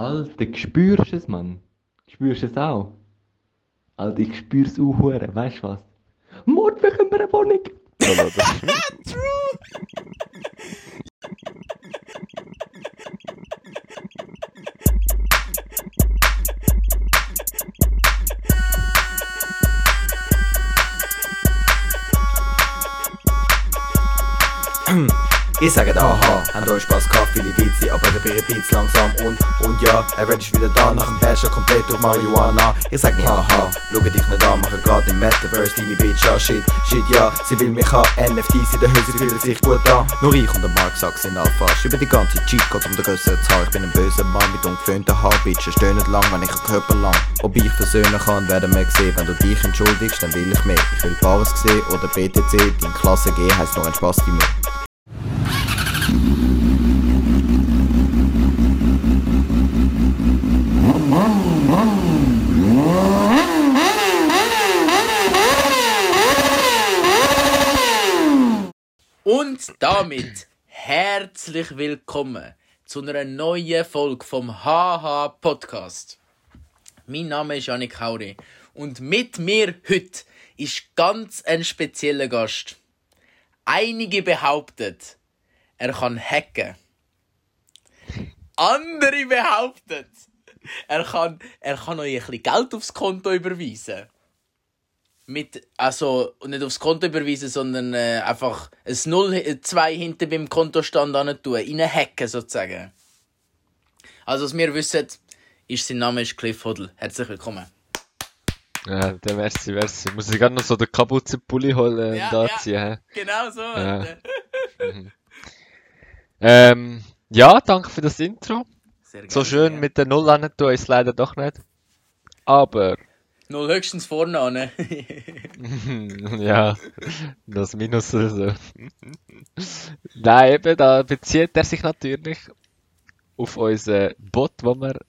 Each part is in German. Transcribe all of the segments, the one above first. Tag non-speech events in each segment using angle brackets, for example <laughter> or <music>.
Alter, spürst du es, Mann? Spürst du es auch? Alter, ich spür's auch hure, weißt du was? Mord, bekommen wir eine Wohnung! <laughs> Ich sage aha, habt euch Spaß gehabt, viele Witze, aber der Beat Beats langsam und, und ja, er wird wieder da, nach dem Basher komplett durch Marihuana. Ich sag nicht haha, schau dich nicht an, mache grad im Metaverse deine Bitch an, shit, shit, ja, sie will mich haben, NFTs in der Hülse fühlen sich gut an. Nur ich und der Mark Sack sind Alphas, über die ganze Cheatcodes um den grösseren Zahl. Ich bin ein böser Mann mit ungeföhnten Haar, Bitches stehen nicht lang, wenn ich einen Körper lang. Ob ich versöhnen kann, werden wir sehen, wenn du dich entschuldigst, dann will ich mehr. Ich will Paris sehen oder BTC, dein Klasse G heisst nur ein Spaß die mir. Und damit herzlich willkommen zu einer neuen Folge vom HH Podcast. Mein Name ist Janik Hauri und mit mir heute ist ganz ein spezieller Gast. Einige behaupten, er kann hacken. Andere behaupten, er kann, er kann euch ein bisschen Geld aufs Konto überweisen mit, also nicht aufs Konto überweisen, sondern äh, einfach ein 0, 2 hinter beim Kontostand an tun, hacken sozusagen. Also, was wir wissen, ist sein Name ist Cliff Hodl. Herzlich willkommen. Ja, der merci, merci. Muss ich gerade noch so den Kapuzenpulli holen Ja, und ja. anziehen. hä? Genau so. Ja. Alter. Ähm, ja, danke für das Intro. Sehr So gerne, schön ja. mit der Null an tun ist leider doch nicht. Aber, Null höchstens vorne an. <laughs> ja, das Minus oder so. Nein, eben, da bezieht er sich natürlich auf unseren Bot, wo wir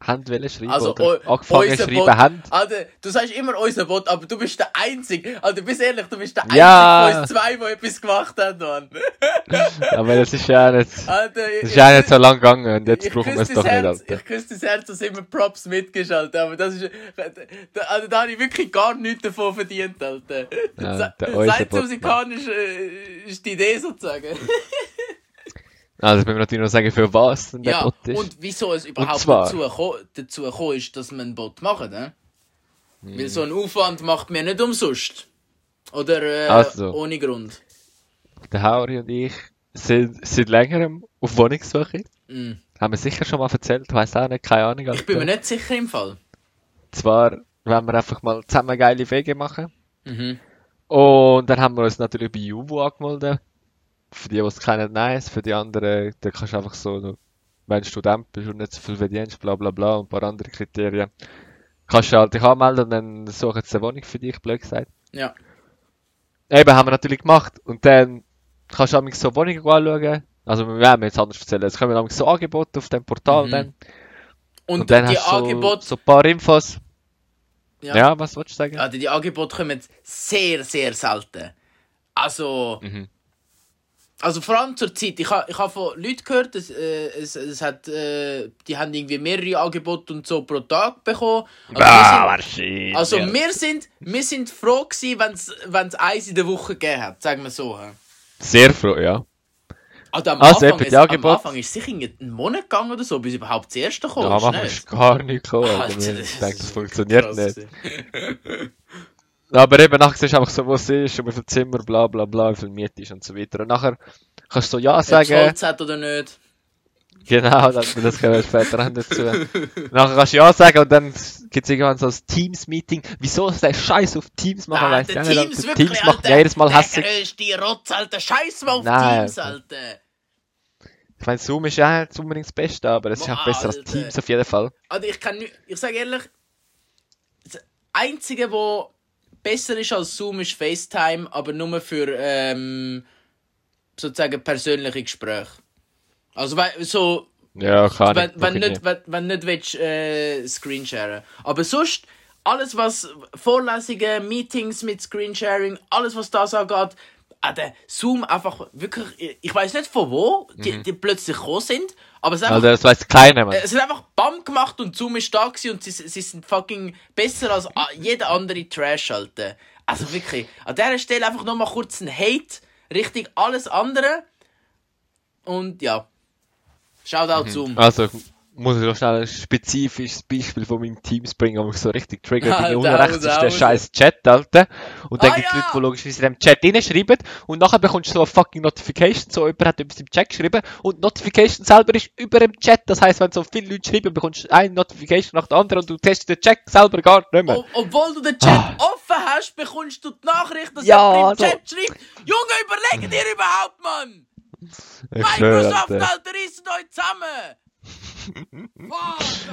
haben wollen schreiben Also, oder angefangen unser schreiben haben. Alter, du sagst immer unser Bot, aber du bist der Einzige. Alter, bist ehrlich, du bist der Einzige Ja. von uns zwei, der etwas gemacht hat, Mann. <laughs> Aber das ist ja nicht, das Alter, ich- ist ja nicht so lang gegangen und jetzt brauchen wir es doch das nicht, Herz, Alter. Ich küsse das Herz, dass immer Props mitgeschaltet aber das ist, da, also da habe ich wirklich gar nichts davon verdient, Alter. Ja, Seit Äußerbot- musikalisch äh, ist die Idee sozusagen. <laughs> Also, wenn wir natürlich noch sagen, für was denn der ja, Bot ist. und wieso es überhaupt dazu, dazu gekommen ist, dass man einen Bot machen, ne? Hm. Weil so einen Aufwand macht man nicht umsonst. Oder äh, Also. ohne Grund. Der Hauri und ich sind seit längerem auf Wohnungssuche. Mm. Haben wir sicher schon mal erzählt, weiss auch nicht, keine Ahnung. Ich bin mir Alter. nicht sicher im Fall. Zwar, wenn wir einfach mal zusammen geile Wege machen. Mhm. Und dann haben wir uns natürlich bei Juvo angemeldet. Für die, die es kennen, nice. Für die anderen, da kannst du einfach so, wenn du Student bist und nicht so viel verdienst, bla bla bla und ein paar andere Kriterien. Kannst du halt dich anmelden und dann suchen sie eine Wohnung für dich, blöd gesagt. Ja. Eben, haben wir natürlich gemacht. Und dann kannst du auch so Wohnungen anschauen. Also, wir haben jetzt anders erzählen. Es kommen nämlich so Angebote auf dem Portal Mhm. dann. Und, Und dann die hast du so, Angebote. so ein paar Infos. Ja. Ja, was wolltest du sagen? Also die Angebote kommen sehr, sehr selten. Also, Mhm. Also vor allem zur Zeit. Ich habe ich ha von Leuten gehört, dass, äh, es, es hat, äh, die haben irgendwie mehrere Angebote und so pro Tag bekommen. Also, wir wahrscheinlich. sind, also wir, sind, wir sind froh gewesen, wenn es eins in der Woche gegeben hat, sagen wir so. Sehr froh, ja. Also am, Also, Anfang, es, die am Anfang ist es sicher einen Monat gegangen oder so, bis überhaupt das erste kam. Ja, am Anfang ist gar nicht gekommen. Alter, ich das denke, ist das <laughs> funktioniert nicht. Aber eben, nachher siehst du einfach so, wo es ist, und wie viel Zimmer, bla bla bla, wie viel Miete ist und so weiter. Und nachher kannst du so Ja Ob sagen. Holz hat oder nicht. Genau, das, das kommen wir später auch dazu. Nachher kannst du Ja sagen und dann gibt es irgendwann so ein Teams-Meeting. Wieso ist der Scheiß auf Teams machen? Ah, weiss der ich auch nicht. Teams, Teams macht Alter. jedes Mal Der hässlich. grösste Rotz, Alter. Scheiß mal auf Nein, Teams, Alter. Ich meine, Zoom ist ja nicht unbedingt das Beste, aber es ist auch besser als Alter. Teams auf jeden Fall. Also ich kann nicht, ich sage ehrlich, das Einzige, was besser ist als Zoom, ist FaceTime, aber nur für ähm, sozusagen persönliche Gespräche. Also weil, so, Ja, kann wenn, ich. wenn ich nicht, wenn, wenn nicht willst, äh, Screensharen. Aber sonst, alles was Vorlesungen, Meetings mit Screensharing, alles was das angeht, ah, der Zoom einfach wirklich, ich weiß nicht von wo die, die plötzlich gekommen sind, Aber es ist Also einfach, das weiß keiner, Mann. es hat einfach BAM gemacht und Zoom ist da gewesen und sie, sie sind fucking besser als jeder andere Trash, Alter. Also wirklich, an dieser Stelle einfach nochmal kurz ein Hate Richtung alles andere. Und ja, Shoutout Zoom. Also, muss ich noch schnell ein spezifisches Beispiel von meinem Team bringen, wo mich so richtig triggert. Bei unten rechts ist der scheiß Chat, Alter. Und dann Ah, gibt's ja. Leute, die logischerweise in dem Chat reinschreiben. Und nachher bekommst du so eine fucking Notification, so jemand hat etwas im Chat geschrieben. Und Notification selber ist über dem Chat. Das heisst, wenn so viele Leute schreiben, bekommst du eine Notification nach der anderen und du testest den Chat selber gar nicht mehr. Ob, obwohl du den Chat offen hast, bekommst du die Nachricht, dass Ja, jemand im also- Chat schreibt, Junge, überlege dir überhaupt, Mann! Ich Microsoft, Alter. Alter, reissen euch zusammen!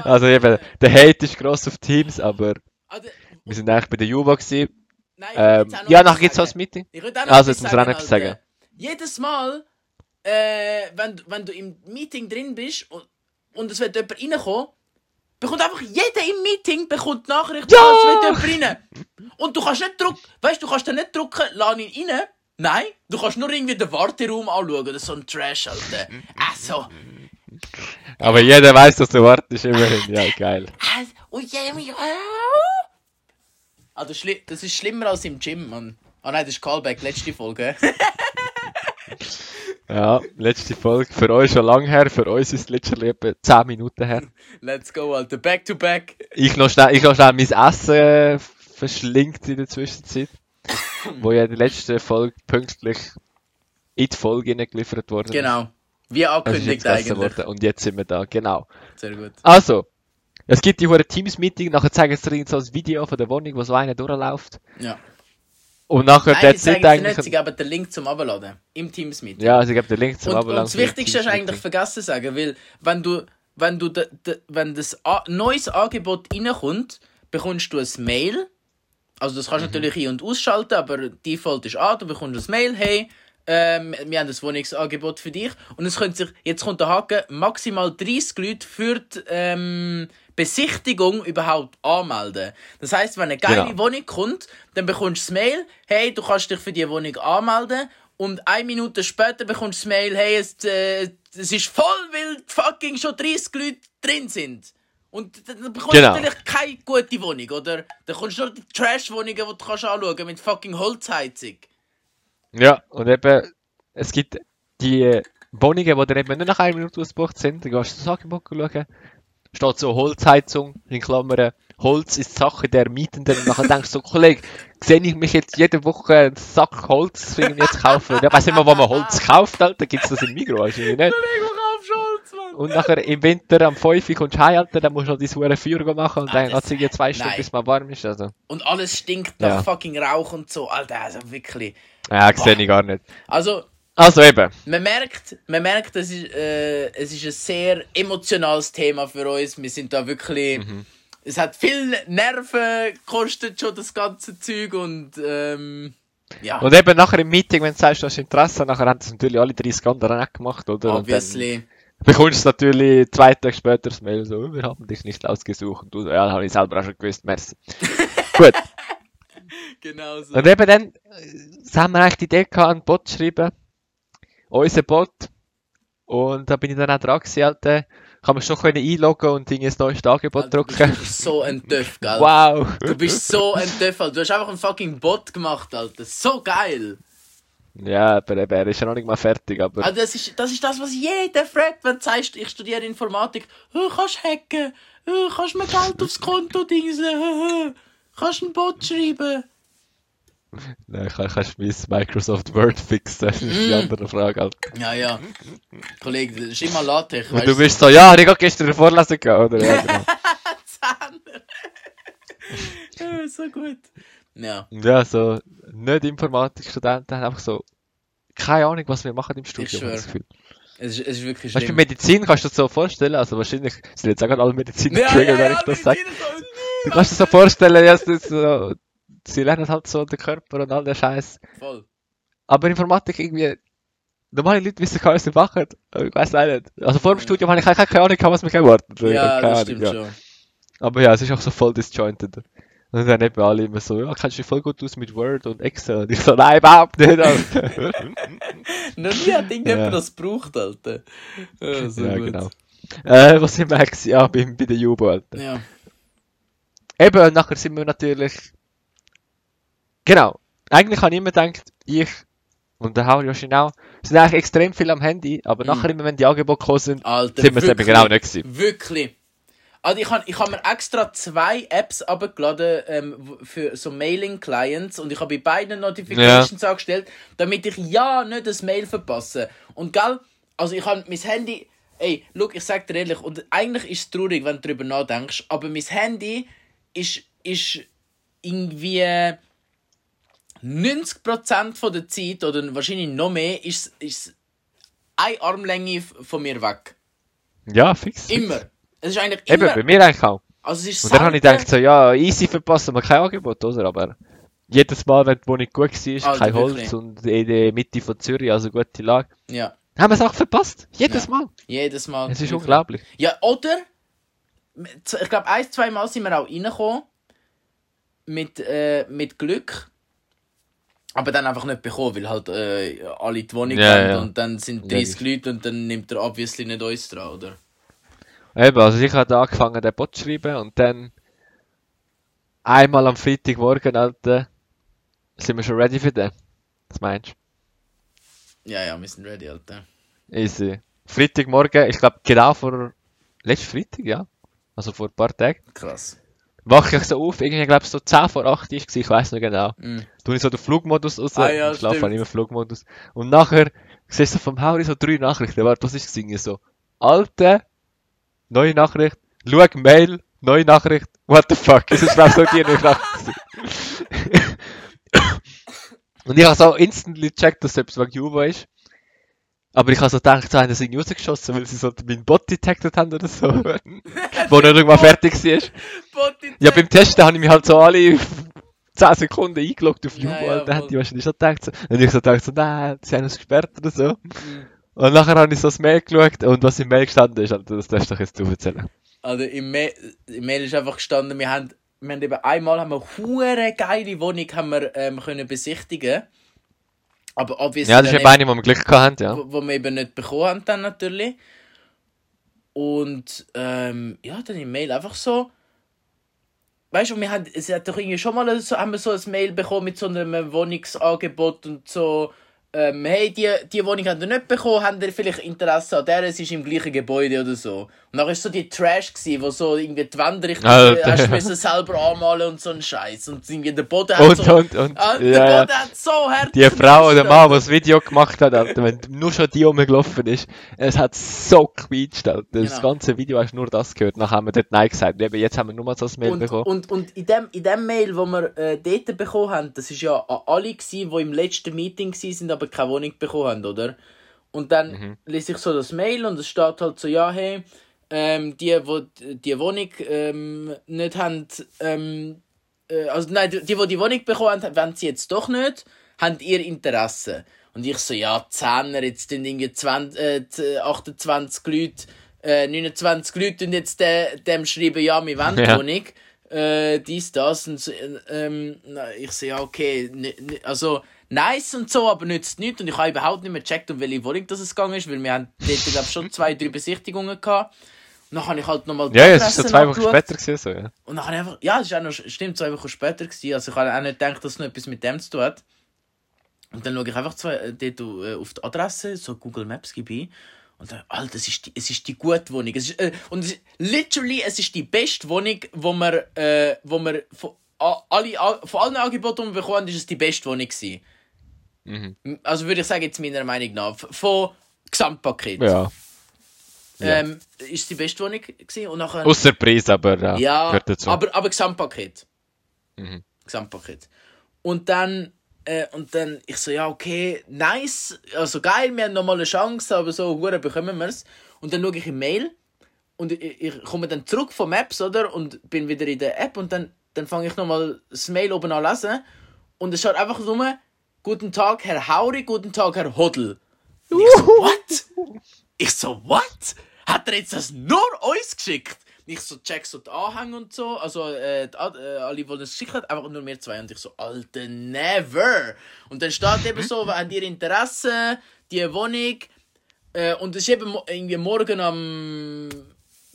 Also eben, der Hate ist gross auf Teams, aber Also, wir sind eigentlich bei der Juva gewesen. nein, ich Ähm, auch ja, nachher gibt's so sagen. ein Meeting. Ich auch Also, jetzt muss er auch noch sagen, etwas Alter. sagen. Jedes Mal, äh, wenn, du- wenn du im Meeting drin bist und, und es wird jemand reinkommen, bekommt einfach jeder im Meeting bekommt Nachricht, Ja! ah, es wird jemand rein. Und du kannst nicht drücken, weißt du, kannst dann nicht drücken, lass ihn rein. Nein, du kannst nur irgendwie den Warteraum anschauen, das ist so ein Trash, Alter. Also, Aber jeder weiß, dass du wartest, immerhin. Ja, <laughs> geil. also, ist schli- das ist schlimmer als im Gym, Mann. Ah nein, das ist Callback, letzte Folge. <laughs> Ja, letzte Folge. Für euch schon lang her, für uns ist es literally etwa 10 Minuten her. Let's go, Alter, back to back. Ich noch schnell, ich noch schnell mein Essen verschlingt in der Zwischenzeit. wo ja in der letzten Folge pünktlich in die Folge hineingeliefert worden Genau. Ist. Also ist angekündigt gegessen eigentlich. worden. Und jetzt sind wir da, genau. Sehr gut. Also, es gibt die hure Teams-Meeting, nachher zeigen sie dir so ein Video von der Wohnung, wo so einer durchläuft. Ja. Und nachher Nein, der Zeit eigentlich... nicht, sie geben den Link zum Abladen. Im Teams-Meeting. Ja, also ich gebe den Link zum und, und Abladen das für die Wichtigste ist eigentlich vergessen zu sagen, weil wenn du, wenn du, de, de, wenn das A neues Angebot reinkommt, bekommst du ein Mail. Also das kannst Mhm. du natürlich ein- und ausschalten, aber Default ist an, du bekommst ein Mail, hey, ähm, wir haben das Wohnungsangebot für dich. Und es könnte sich, jetzt kommt der Haken, maximal 30 Leute für die ähm, Besichtigung überhaupt anmelden. Das heißt, wenn eine geile Genau. Wohnung kommt, dann bekommst du das Mail, hey, du kannst dich für die Wohnung anmelden. Und eine Minute später bekommst du das Mail, hey, es, äh, es ist voll, weil fucking schon 30 Leute drin sind. Und dann dann bekommst Genau. du natürlich keine gute Wohnung, oder? Dann kommst du nur die Trash-Wohnungen, die du kannst anschauen mit fucking Holzheizung. Ja, und eben, es gibt die Wohnungen, die dann eben nur nach einer Minute ausgebucht sind, dann gehst du das Angebot schauen, steht so Holzheizung, in Klammern, Holz ist Sache der Mietenden, und nachher denkst du so, Kollege, sehe ich mich jetzt jede Woche einen Sack Holz irgendwie jetzt kaufen? Ich weiss nicht mal, wo man Holz kauft, Alter, gibt's das in Migros wahrscheinlich nicht. Kollege, kaufst Holz, Mann! Und nachher im Winter am 5 Uhr kommst du heim, Alter, dann musst du noch dein hure Feuer machen und Ah, dann geht es irgendwie zwei Stunden, nein. bis man warm ist, also. Und alles stinkt nach Ja. fucking Rauch und so. Alter, also wirklich. Ja, sehe ich gar nicht. Also, Also eben, man merkt, man merkt, es ist, äh, es ist ein sehr emotionales Thema für uns. Wir sind da wirklich. Mhm. Es hat viel Nerven gekostet schon das ganze Zeug und ähm, ja, Und eben nachher im Meeting, wenn du sagst, du hast Interesse, nachher haben das natürlich alle 30 anderen auch gemacht, oder? Und dann obviously. bekommst du natürlich zwei Tage später das Mail so, wir haben dich nicht ausgesucht. Und du so, ja, habe ich selber auch schon gewusst, merci. <laughs> Gut. <laughs> Genau so. Und eben dann, äh, haben wir eigentlich die Idee gehabt, einen Bot zu schreiben. Unser Bot. Und da bin ich dann auch dran gewesen, Alter. Kann man schon können einloggen und Ding ein neues Angebot Alter, du drücken. bist so ein Töff, gell? <laughs> Wow. Du bist so ein Töff, Alter. Du hast einfach einen fucking Bot gemacht, Alter. So geil. Ja, aber eben, er ist ja noch nicht mal fertig, aber. Also das, ist, das ist das, was jeder fragt, wenn du sagst, ich studiere Informatik. Oh, kannst hacken? Oh, kannst mir Geld aufs Konto dingsen? Kannst einen Bot schreiben? Nein, kann, kannst du mein Microsoft Word fixen? Das ist die Mm. andere Frage, Alter. Ja, ja. Kollege, das ist immer LaTeX, Und du bist so, ja, ich habe gestern eine Vorlesung gehabt, oder? Ja, genau. <laughs> ja, so gut. Ja, ja, so, nicht Informatikstudenten haben einfach so, keine Ahnung, was wir machen im Studium, schwör. ich das Gefühl. es ist, es ist wirklich Weißt du, bei schlimm. Medizin kannst du dir das so vorstellen, also wahrscheinlich sind jetzt auch alle Mediziner Ja, triggern, ja, wenn ja, ich das sage. Du kannst dir so vorstellen, ja, so, sie lernen halt so den Körper und all der Scheiß. Voll. Aber Informatik irgendwie, normale Leute wissen gar nicht, was sie machen. Ich weiß auch nicht. Also vor dem Studium habe ich keine, keine Ahnung, was mich erwartet. Ja, das stimmt ja. schon. Aber ja, es ist auch so voll disjointed. Und dann eben alle immer so, ja, kennst du dich voll gut aus mit Word und Excel? Und ich so, nein, überhaupt nicht. Alter. <laughs> Noch nie hat irgendjemand Ja. das gebraucht, Alter. Ja, so ja, genau. Äh, was sind wir gewesen? Ja, bei, bei den Jubo, Alter. Ja. Eben, nachher sind wir natürlich. Genau. Eigentlich habe ich immer gedacht, ich und der Hauri wahrscheinlich auch, sind eigentlich extrem viel am Handy, aber Mhm. nachher immer, wenn die Angebote gekommen sind, Alter, sind wir es eben genau nicht gewesen. Wirklich. Also ich habe ich hab mir extra zwei Apps abgeladen ähm, für so Mailing-Clients und ich habe bei beiden Notifications angestellt, damit ich ja nicht das Mail verpasse. Und gell, also ich habe mein Handy, ey, look, ich sag dir ehrlich, und eigentlich ist es traurig, wenn du darüber nachdenkst, aber mein Handy ist, ist irgendwie 90% von der Zeit, oder wahrscheinlich noch mehr, ist, ist eine Armlänge von mir weg. Ja, fix. fix. Immer. Es ist eigentlich Eben, immer. bei mir eigentlich auch. Also es ist Und dann habe ich gedacht, so, ja, easy verpassen wir kein Angebot, oder? Aber jedes Mal, wenn die Wohnung gut war, Alter, kein Holz wirklich. und in der Mitte von Zürich, also gute Lage, Ja, haben wir es auch verpasst. Jedes Ja. Mal. jedes Mal. Es ist Wirklich. unglaublich. Ja, oder? Ich glaube, ein, zwei Mal sind wir auch reingekommen. Mit, äh, mit Glück. Aber dann einfach nicht bekommen, weil halt äh, alle die Wohnung Ja, haben ja. und dann sind 30 Leute und dann nimmt er obviously nicht uns dran, oder? Eben, also ich habe angefangen, den Bot zu schreiben und dann einmal am Freitagmorgen, Alter, sind wir schon ready für den. Was meinst Ja, ja, wir sind ready, Alter. du? Easy. Freitagmorgen, ich glaube genau vor, letzten Freitag, ja. Also vor ein paar Tagen. Krass. Wache ich so auf, irgendwie glaube ich so 10 vor 8 ist, ich weiß nicht genau. Mm. Tue ich so den Flugmodus aus, Ah, ja, ich schlafe stimmt. immer Flugmodus. Und nachher siehst du vom Hauri so drei Nachrichten, warte, was ist gesingen so? Alte, neue Nachricht, schau Mail, neue Nachricht, what the fuck? Das ist ich so die Nachricht. <laughs> Und ich habe so instantly gecheckt, dass es etwas wegen Juvo ist. Aber ich habe so gedacht, so sie irgendwie rausgeschossen, weil sie so meinen Bot detected haben oder so. <laughs> wo er irgendwann fertig war. Ja, beim Testen habe ich mich halt so alle 10 Sekunden eingeloggt auf Ja, Jubo, ja, Alter, haben voll. die wahrscheinlich schon gedacht so. Und ich so gedacht so, nein, sie haben uns gesperrt oder so. Mhm. Und nachher habe ich so das Mail geschaut und was im Mail gestanden ist, Alter, das darfst du doch jetzt du erzählen. Also im, Ma im Mail ist einfach gestanden, wir haben, wir haben eben einmal haben wir hure geile Wohnung haben wir, ähm, können besichtigen. Aber obviously Ja, das ist eben eine, wo wir Glück gehabt haben, ja. wo, wo wir eben nicht bekommen haben dann natürlich. Und ähm, ja, dann im Mail einfach so. Weißt du, wir haben, es hat doch irgendwie schon mal so, haben wir so ein Mail bekommen mit so einem Wohnungsangebot und so. Ähm, hey, die, die Wohnung habt ihr nicht bekommen, habt ihr vielleicht Interesse an der? Es ist im gleichen Gebäude oder so. Und dann war so die Trash, gewesen, wo so irgendwie die Wandrichtung Alter. hast du müssen selber anmalen und so ein Scheiß. Und irgendwie der Boden hat Und, so. und, und, Ah, der ja. Boden hat so hart Die Frau oder geknirscht, Mann, die das Video gemacht hat, Alter, wenn nur schon die rumgelaufen ist, es hat so quietscht, Alter. Das Genau. ganze Video hast du nur das gehört. Nachher haben wir dort Nein gesagt. Eben, jetzt haben wir nur mal so ein Mail Und, bekommen. und, und in dem, in dem Mail, wo wir äh, dort bekommen haben, das ist ja an alle gsi, die im letzten Meeting gsi sind, aber keine Wohnung bekommen haben, oder? Und dann Mhm. lese ich so das Mail und es steht halt so, ja, hey, ähm, die, wo die Wohnung ähm, nicht haben, ähm, äh, also nein, die, die, die die Wohnung bekommen haben, wollen sie jetzt doch nicht, haben ihr Interesse. Und ich so, ja, Zehner, jetzt sind irgendwie 20, äh, z- 28 Leute, äh, 29 Leute und jetzt de, dem schreiben, ja, wir wollen die <laughs> Ja. Wohnung, äh, dies, das und so, äh, ähm, ich so, ja, okay, also, nice und so, aber nützt nichts und ich habe überhaupt nicht mehr gecheckt, um welche Wohnung das es gegangen ist, weil wir haben dort, glaube schon zwei, drei Besichtigungen gehabt. Und dann habe ich halt nochmal ja, ja, es ist so zwei Wochen später gewesen, so, ja. Und dann einfach, ja, es ist auch noch, stimmt, zwei Wochen später gewesen, also ich habe auch nicht gedacht, dass es noch etwas mit dem zu tun hat. Und dann schaue ich einfach zwei, äh, dort äh, auf die Adresse, so Google Maps gebe ich, und dann, Alter, es ist die, es ist die gute Wohnung. Es ist, äh, und es ist, literally, es ist die beste Wohnung, wo wir, äh, wo wir von, a- alle, a- von allen Angeboten, die wir bekommen haben, ist es die beste Wohnung gewesen. Mhm. Also würde ich sagen, jetzt meiner Meinung nach, von Gesamtpaket. Ja. Ja. Ähm, ist es die beste Wohnung gewesen und nachher... Außer Preis, aber ja, Ja, aber, aber Gesamtpaket. Mhm. Gesamtpaket. Und dann, äh, und dann, ich so, ja, okay, nice, also geil, wir haben nochmal eine Chance, aber so, hure bekommen wir es. Und dann schaue ich im Mail und ich, ich komme dann zurück von Maps, oder? Und bin wieder in der App und dann, dann fange ich nochmal das Mail oben an lesen und es schaut einfach nur, guten Tag, Herr Hauri, guten Tag, Herr Hodl. Und ich so, what? Ich so, what? Hat er jetzt das nur uns geschickt? Ich so, check so die Anhänge und so, also äh, die, äh, alle, die das geschickt hat, einfach nur wir zwei. Und ich so, Alter, never! Und dann steht eben so, haben ihr Interesse, die Wohnung, Äh, und es ist eben irgendwie morgen am.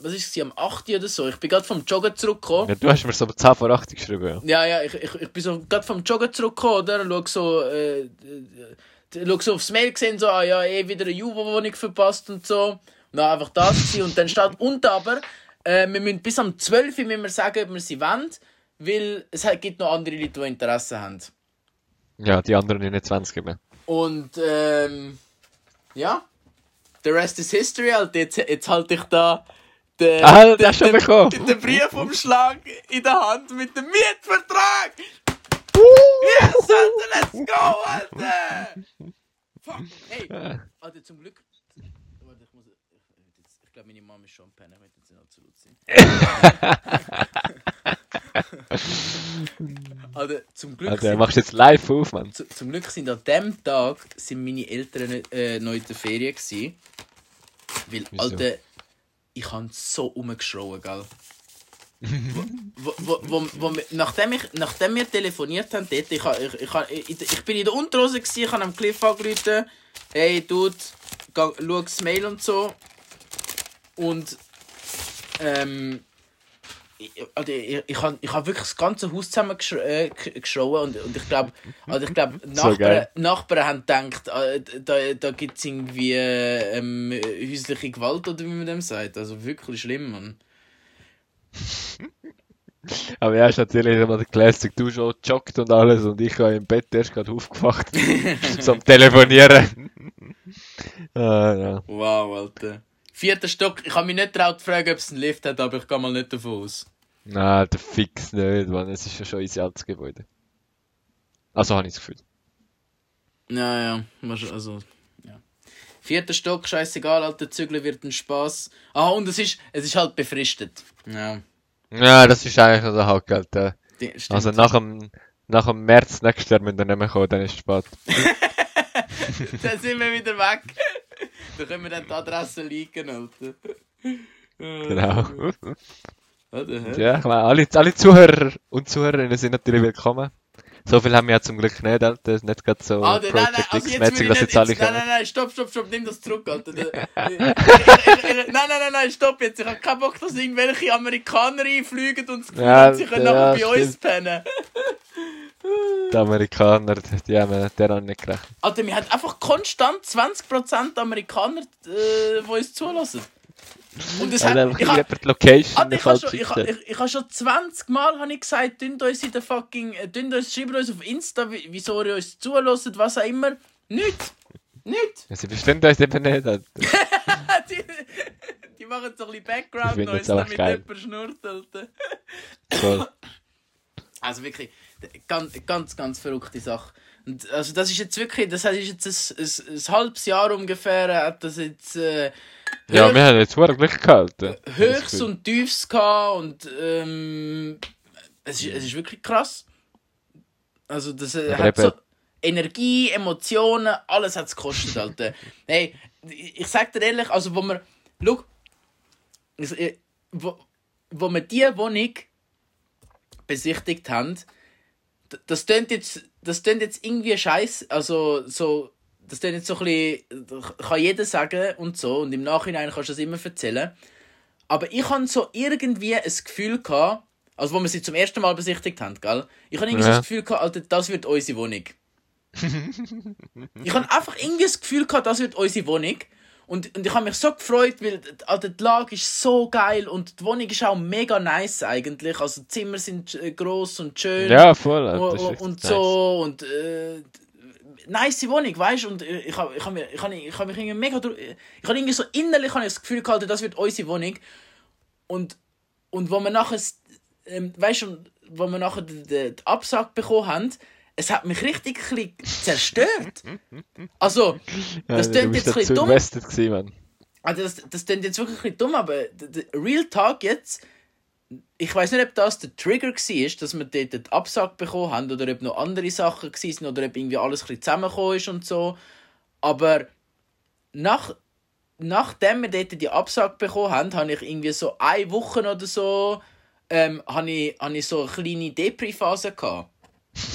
Was ist es? Am 8. oder so. Ich bin gerade vom Joggen zurückgekommen. Ja, du hast mir so 10 vor 80 geschrieben. Ja. Ja, ja, ich, ich, ich bin so gerade vom Joggen zurückgekommen, oder? Schau so, äh, schau so aufs Mail gesehen, so, ah ja, eh wieder eine Juvo-Wohnung verpasst und so. Und dann einfach das gewesen. Und dann steht unten aber, äh, wir müssen bis am 12. Uhr müssen wir sagen, ob wir sie wollen, weil es gibt noch andere Leute, die Interesse haben. ja, die anderen 29 mehr. Und, ähm, ja, the rest is history, halt. Jetzt, jetzt halte ich da den, Ah, den hast du schon bekommen. den Briefumschlag in der Hand mit dem Mietvertrag. Yes, Alter, let's go, Alter! Fuck, hey, Alter, zum Glück. Warte, ich muss. Ich, glaube, meine Mama ist schon Pennen, ich möchte jetzt nicht laut sein. <laughs> Alter, zum Glück. Also, sind- machst jetzt live auf, Mann. zu, zum Glück sind an dem Tag sind meine Eltern äh, noch in der Ferien gewesen. Weil, Wieso? Alter, ich habe so rumgeschrien, gell? <laughs> wo, wo, wo, wo, nachdem, ich, nachdem wir telefoniert haben, dort, ich, ich, ich, ich, ich bin in der Unterhose, gewesen, ich habe am Cliff angerufen, hey, Dude, schau das Mail und so. Und, ähm, also ich, ich habe ich hab wirklich das ganze Haus zusammen geschr äh, und, und ich glaube, also ich glaub, Nachbarn. Nachbarn haben gedacht, äh, da, da gibt es irgendwie ähm, häusliche Gewalt oder wie man dem sagt. Also wirklich schlimm, Mann. <laughs> Aber ja, ist natürlich immer der Classic. Du schon gejoggt und alles und ich habe im Bett erst gerade aufgewacht. <laughs> <laughs> am Telefonieren. ah, ja. Wow, Alter. Vierter Stock, ich habe mich nicht getraut zu fragen, ob es einen Lift hat, aber ich gehe mal nicht davon aus. Nein, der Fix nicht, Mann. Es ist ja schon unser altes Gebäude. Also habe ich das Gefühl. Ja, ja, also, ja. Vierter Stock, scheißegal, Alter, Zügeln wird ein Spaß. Ah, und es ist, es ist halt befristet. Ja, Ja, das ist eigentlich noch der Hack, Alter. die-. Also nach dem, nach dem März nächstes Jahr müssen wir nicht mehr kommen, dann ist es spät. <laughs> dann sind wir wieder weg. Dann können wir dann die Adresse liegen, Alter. <laughs> Genau. Ja, ich meine, alle, alle Zuhörer und Zuhörerinnen sind natürlich willkommen. So viel haben wir ja zum Glück nicht, Alter. Das ist nicht gerade so Alter, nein, nein, Project also jetzt ich dass jetzt alle nein, nein, nein, stopp, stopp, stopp, nimm das zurück, Alter. Ich- ich- ich- Nein, nein, nein, nein, stopp jetzt. Ich habe keinen Bock, dass irgendwelche Amerikaner einfliegen und das Gefühl Ja, sie können ja, nachher bei uns stimmt. pennen. Die Amerikaner, die haben der auch nicht gerechnet. Alter, wir haben einfach konstant 20% Amerikaner, äh, die uns zulassen. Und es Hat einfach ich, jemand die Location Alter, ich, habe schon, ich, eingestellt. ich, ich habe schon 20 Mal habe ich gesagt, dünnt uns in der fucking, äh, dünnt uns, schreibt uns auf Insta, wie- wieso ihr uns zulässt, was auch immer. Nicht. Nicht. Ja, sie verstehen uns eben nicht, <laughs> die, die machen so ein bisschen Ich Background finde Noise, das auch damit geil. jemand schnurrt, Alter. Voll. Also wirklich, ganz, ganz, ganz verrückte Sache. Und also das ist jetzt wirklich, das ist jetzt ein, ein, ein halbes Jahr ungefähr, hat das jetzt äh, Ja, wir haben jetzt gehabt. Alter. Höchst und Tiefs gehabt und ähm, es, ist, es ist wirklich krass. Also das äh, hat so Energie, Emotionen, alles hat es gekostet, Alter. <laughs> hey, ich, sag dir ehrlich, also wo wir, schau, äh, wo, wo wir diese Wohnung besichtigt haben, das tönt jetzt, das tönt jetzt irgendwie scheiß, also so, das tönt jetzt so ein bisschen, kann jeder sagen und so, und im Nachhinein kannst du das immer erzählen. Aber ich habe so irgendwie ein Gefühl gehabt, also wo wir sie zum ersten Mal besichtigt haben, gell? Ich habe irgendwie so Ja. das Gefühl gehabt, Alter, das wird unsere Wohnung. <laughs> ich habe einfach irgendwie das Gefühl gehabt, das wird unsere Wohnung. Und, und ich habe mich so gefreut, weil Alter, die Lage ist so geil und die Wohnung ist auch mega nice eigentlich. Also die Zimmer sind äh, gross und schön Ja, voll. Und, und nice. so und äh, nice Wohnung, weißt du? Und äh, ich habe ich hab, mir- ich hab, ich hab mich irgendwie mega ich habe irgendwie so innerlich hab ich das Gefühl gehabt, das wird unsere Wohnung und und wo wir nachher ähm, weißt du, wo wir nachher den, den, den Absag bekommen haben, es hat mich richtig ein zerstört. Also, das ja, klingt jetzt ein bisschen dumm. gewesen. Also das, das klingt jetzt wirklich ein bisschen dumm, aber Real Talk jetzt, ich weiß nicht, ob das der Trigger war, dass wir dort den Absag bekommen haben oder ob noch andere Sachen waren oder ob irgendwie alles ein bisschen zusammengekommen ist und so. Aber nach, nachdem wir dort die Absage bekommen haben, habe ich irgendwie so eine Woche oder so, ähm, habe ich, habe ich so eine kleine Depri-Phase gehabt.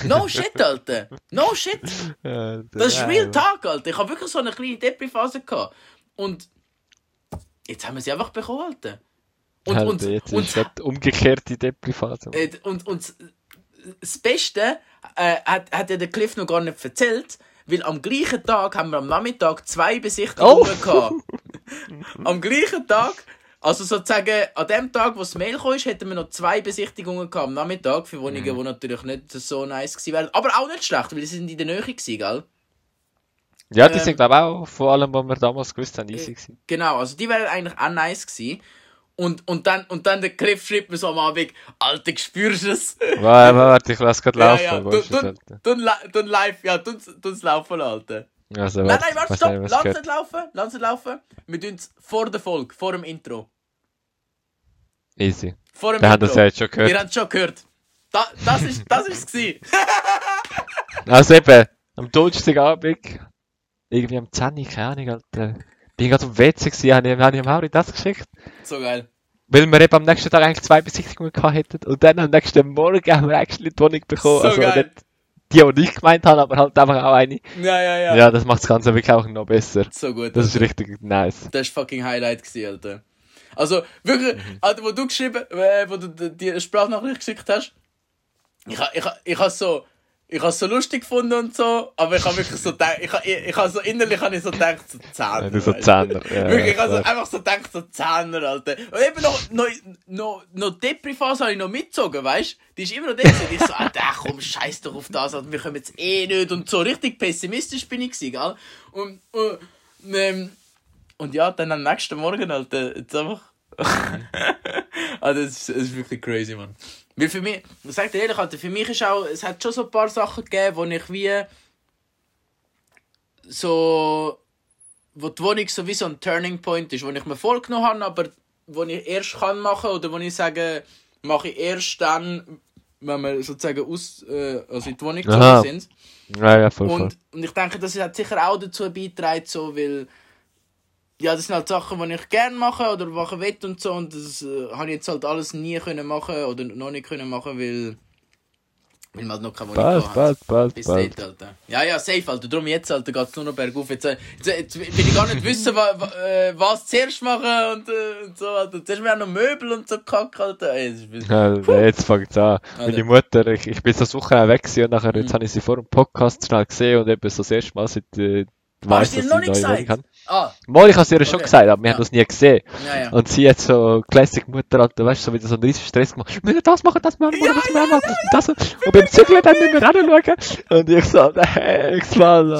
No shit, Alter. No shit. Das ist real. Talk, Alter. Ich habe wirklich so eine kleine Depri-Phase gehabt. Und jetzt haben wir sie einfach bekommen, Alter. Und, Halt, und, jetzt und, ist gerade umgekehrt die Depri-Phase. äh, und, und das Beste äh, hat, hat ja der Cliff noch gar nicht erzählt, weil am gleichen Tag haben wir am Nachmittag zwei Besichtigungen Oh! gehabt. <laughs> am gleichen Tag, also sozusagen an dem Tag, wo das Mail kam, hätten wir noch zwei Besichtigungen gehabt am Nachmittag für Wohnungen, Mhm. die natürlich nicht so nice gewesen wären. Aber auch nicht schlecht, weil sie sind in der Nähe gewesen, gell? Ja, die ähm, sind, glaube ich, auch vor allem, was wir damals gewusst haben, easy gewesen. Genau, also die wären eigentlich auch nice gewesen. Und, und, dann, und dann der Cliff schreibt mir so am Abend, Alter, spürst du es? Warte, warte, ich lasse gerade <laughs> laufen. ja, ja, du, du, du, li- du live, ja, du, du laufen, Alter. Also, Nein, nein, warte, stopp, lass nicht laufen, lass nicht laufen. Wir tun es vor der Folge, vor dem Intro. Easy. Vor dem Wir haben Intro. das ja jetzt schon Wir gehört. haben es schon gehört. Da, das ist das ist gewesen. <laughs> Also eben, am Donnerstagabend, irgendwie am 10 Uhr, keine Ahnung, Alter. Bin gerade am WC gewesen, habe ich, habe ich am Mauri das geschickt. so geil. Weil wir eben am nächsten Tag eigentlich zwei Besichtigungen gehabt hätten. Und dann am nächsten Morgen haben wir eigentlich die Wohnung bekommen. So also geil. nicht die, die ich gemeint habe, aber halt einfach auch eine. Ja, ja, ja. Ja, das macht das Ganze wirklich auch noch besser. So gut. Das ist Alter. richtig nice. Das war fucking Highlight gewesen, Alter. Also, wirklich, Mhm. Alter, wo du geschrieben, äh, wo du die- Sprachnachricht geschickt hast, ich ha, ich ha, ich ha so, ich ha so lustig gefunden und so, aber ich ha wirklich so gedacht, ich ich, ich ha so innerlich habe ich so gedacht, so Zähner. Ja, du so Zehner. Ja, Wirklich, ich habe so, einfach so gedacht, so Zehner, Alter. Und eben noch, noch, noch, noch Depri-Phase habe ich noch mitgezogen, weißt Die ist immer noch da gewesen. Ich so, Alter, komm, scheiß doch auf das, Alter, wir kommen jetzt eh nicht. Und so richtig pessimistisch bin ich gewesen, gell? Und, und, ähm, und ja, dann am nächsten Morgen, Alter, jetzt einfach. <laughs> also, es ist, es ist wirklich crazy, man. Weil für mich, ich sag dir ehrlich, Alter, für mich ist auch, es hat schon so ein paar Sachen gegeben, wo ich wie so wo die Wohnung so wie so ein Turning Point ist, wo ich mir vorgenommen habe, aber wo ich erst kann machen oder wo ich sage, mache ich erst dann, wenn wir sozusagen aus, äh, also in die Wohnung gezogen sind. Ja, ja, voll, voll. Und, und ich denke, das hat sicher auch dazu beigetragen, so, weil ja, das sind halt Sachen, die ich gerne mache oder machen will und so und das äh, habe ich jetzt halt alles nie können machen oder noch nicht können machen, weil weil wir halt noch keine Wohnung Bald, bald, bald, Bis bald. dort, Alter. Ja, ja, safe, Alter. Darum jetzt, Alter, geht's nur noch bergauf. Jetzt, äh, jetzt, jetzt will ich gar nicht wissen, wa, wa, äh, was zuerst machen und, äh, und so, Alter. Zuerst haben wir auch noch Möbel und so Kack, Alter. Ey, ist Ja, jetzt fängt's an. Meine Alter. Mutter, ich, ich bin so Woche weg gewesen und nachher, Mhm. jetzt habe ich sie vor dem Podcast schnell gesehen und eben so das erste Mal seit, äh, Du dass sie Wohnung gesagt? haben. Ah, Mal, ich habe ihr schon Okay. gesagt, aber wir Ja. haben das nie gesehen. ja, ja. Und sie hat so Classic Mutter, Alter, weißt du, so wieder so einen riesen Stress gemacht. Wir müssen das machen, das machen, wir, das machen wir, und das. Und beim Zügeln dann müssen wir anschauen. Und ich so, <laughs> Alter, hex mal,